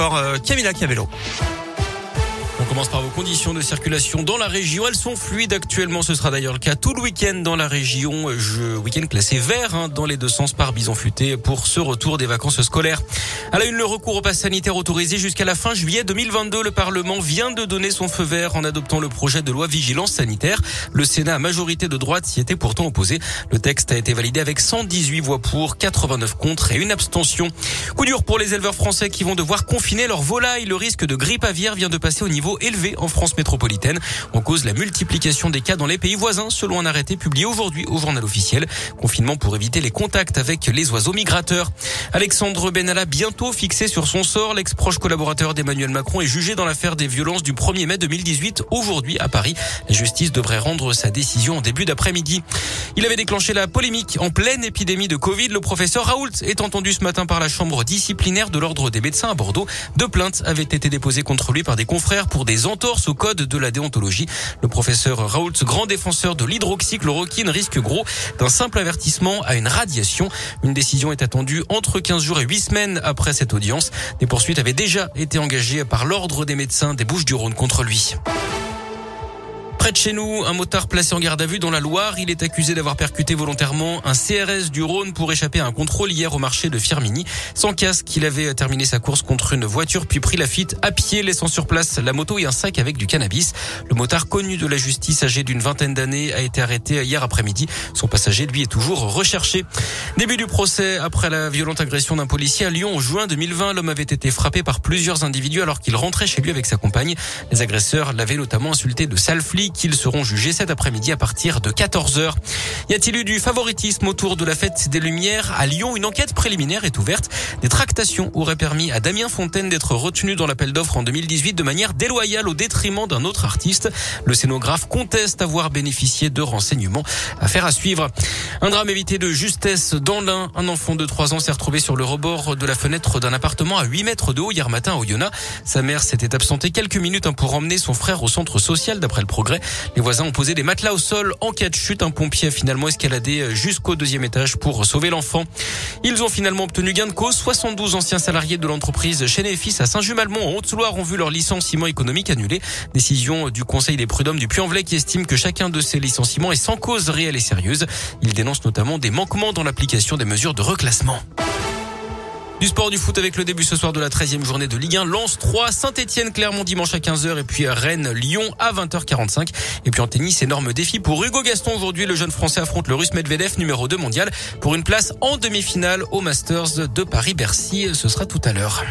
encore euh, Camilla Cabello. Commence par vos conditions de circulation dans la région. Elles sont fluides actuellement. Ce sera d'ailleurs le cas tout le week-end dans la région. Je, week-end classé vert hein, dans les deux sens par bison futé pour ce retour des vacances scolaires. À la une, le recours au pass sanitaire autorisé jusqu'à la fin juillet 2022. Le Parlement vient de donner son feu vert en adoptant le projet de loi vigilance sanitaire. Le Sénat, à majorité de droite, s'y était pourtant opposé. Le texte a été validé avec 118 voix pour, 89 contre et une abstention. Coup dur pour les éleveurs français qui vont devoir confiner leurs volailles. Le risque de grippe aviaire vient de passer au niveau élevé en France métropolitaine. En cause la multiplication des cas dans les pays voisins, selon un arrêté publié aujourd'hui au journal officiel. Confinement pour éviter les contacts avec les oiseaux migrateurs. Alexandre Benalla bientôt fixé sur son sort. L'ex-proche collaborateur d'Emmanuel Macron est jugé dans l'affaire des violences du 1er mai 2018 aujourd'hui à Paris. La justice devrait rendre sa décision en début d'après-midi. Il avait déclenché la polémique en pleine épidémie de Covid. Le professeur Raoult est entendu ce matin par la chambre disciplinaire de l'ordre des médecins à Bordeaux. Deux plaintes avaient été déposées contre lui par des confrères pour des entorses au code de la déontologie. Le professeur Raoult, grand défenseur de l'hydroxychloroquine, risque gros d'un simple avertissement à une radiation. Une décision est attendue entre 15 jours et 8 semaines après cette audience. Des poursuites avaient déjà été engagées par l'ordre des médecins des Bouches du Rhône contre lui. Près de chez nous, un motard placé en garde à vue dans la Loire. Il est accusé d'avoir percuté volontairement un CRS du Rhône pour échapper à un contrôle hier au marché de Firmini. Sans casque, il avait terminé sa course contre une voiture puis pris la fuite à pied, laissant sur place la moto et un sac avec du cannabis. Le motard connu de la justice, âgé d'une vingtaine d'années, a été arrêté hier après-midi. Son passager, lui, est toujours recherché. Début du procès après la violente agression d'un policier à Lyon en juin 2020. L'homme avait été frappé par plusieurs individus alors qu'il rentrait chez lui avec sa compagne. Les agresseurs l'avaient notamment insulté de sale flic qu'ils seront jugés cet après-midi à partir de 14h. Y a-t-il eu du favoritisme autour de la fête des Lumières à Lyon? Une enquête préliminaire est ouverte. Des tractations auraient permis à Damien Fontaine d'être retenu dans l'appel d'offres en 2018 de manière déloyale au détriment d'un autre artiste. Le scénographe conteste avoir bénéficié de renseignements. Affaire à suivre. Un drame évité de justesse dans l'un. Un enfant de 3 ans s'est retrouvé sur le rebord de la fenêtre d'un appartement à 8 mètres de haut hier matin au Yona. Sa mère s'était absentée quelques minutes pour emmener son frère au centre social d'après le progrès. Les voisins ont posé des matelas au sol en cas de chute. Un pompier a finalement escaladé jusqu'au deuxième étage pour sauver l'enfant. Ils ont finalement obtenu gain de cause. 72 anciens salariés de l'entreprise Chenet et Fils à Saint-Jumalmont en Haute-Loire ont vu leur licenciement économique annulé. Décision du Conseil des prud'hommes du Puy-en-Velay qui estime que chacun de ces licenciements est sans cause réelle et sérieuse. Il dénonce notamment des manquements dans l'application des mesures de reclassement. Du sport du foot avec le début ce soir de la 13e journée de Ligue 1. Lens 3, Saint-Etienne, Clermont dimanche à 15h et puis Rennes, Lyon à 20h45. Et puis en tennis, énorme défi pour Hugo Gaston aujourd'hui. Le jeune français affronte le russe Medvedev, numéro 2 mondial, pour une place en demi-finale au Masters de Paris-Bercy. Ce sera tout à l'heure.